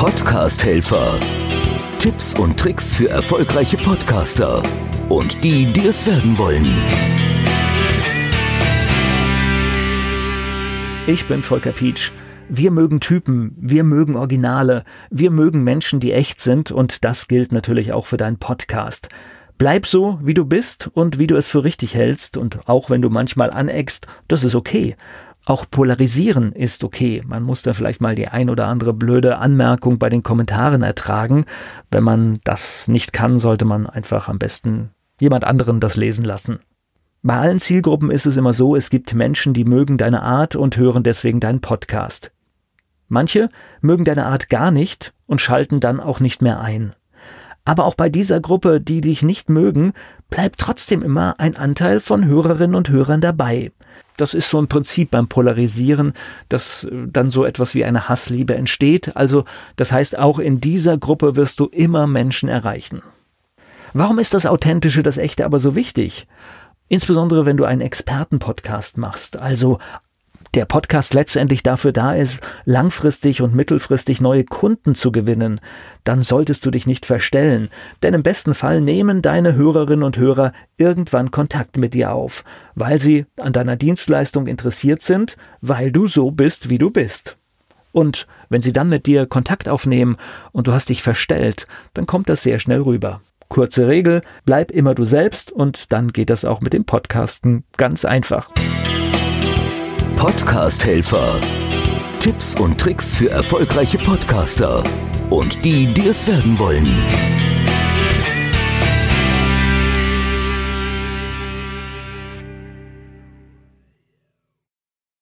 Podcast-Helfer. Tipps und Tricks für erfolgreiche Podcaster und die, die es werden wollen. Ich bin Volker Pietsch. Wir mögen Typen, wir mögen Originale, wir mögen Menschen, die echt sind und das gilt natürlich auch für deinen Podcast. Bleib so, wie du bist und wie du es für richtig hältst und auch wenn du manchmal aneckst, das ist okay. Auch polarisieren ist okay. Man muss da vielleicht mal die ein oder andere blöde Anmerkung bei den Kommentaren ertragen. Wenn man das nicht kann, sollte man einfach am besten jemand anderen das lesen lassen. Bei allen Zielgruppen ist es immer so, es gibt Menschen, die mögen deine Art und hören deswegen deinen Podcast. Manche mögen deine Art gar nicht und schalten dann auch nicht mehr ein. Aber auch bei dieser Gruppe, die dich nicht mögen, bleibt trotzdem immer ein Anteil von Hörerinnen und Hörern dabei. Das ist so ein Prinzip beim Polarisieren, dass äh, dann so etwas wie eine Hassliebe entsteht. Also das heißt, auch in dieser Gruppe wirst du immer Menschen erreichen. Warum ist das Authentische, das Echte aber so wichtig? Insbesondere wenn du einen Expertenpodcast machst, also der Podcast letztendlich dafür da ist, langfristig und mittelfristig neue Kunden zu gewinnen, dann solltest du dich nicht verstellen, denn im besten Fall nehmen deine Hörerinnen und Hörer irgendwann Kontakt mit dir auf, weil sie an deiner Dienstleistung interessiert sind, weil du so bist, wie du bist. Und wenn sie dann mit dir Kontakt aufnehmen und du hast dich verstellt, dann kommt das sehr schnell rüber. Kurze Regel, bleib immer du selbst und dann geht das auch mit dem Podcasten ganz einfach. Podcast-Helfer. Tipps und Tricks für erfolgreiche Podcaster und die, die es werden wollen.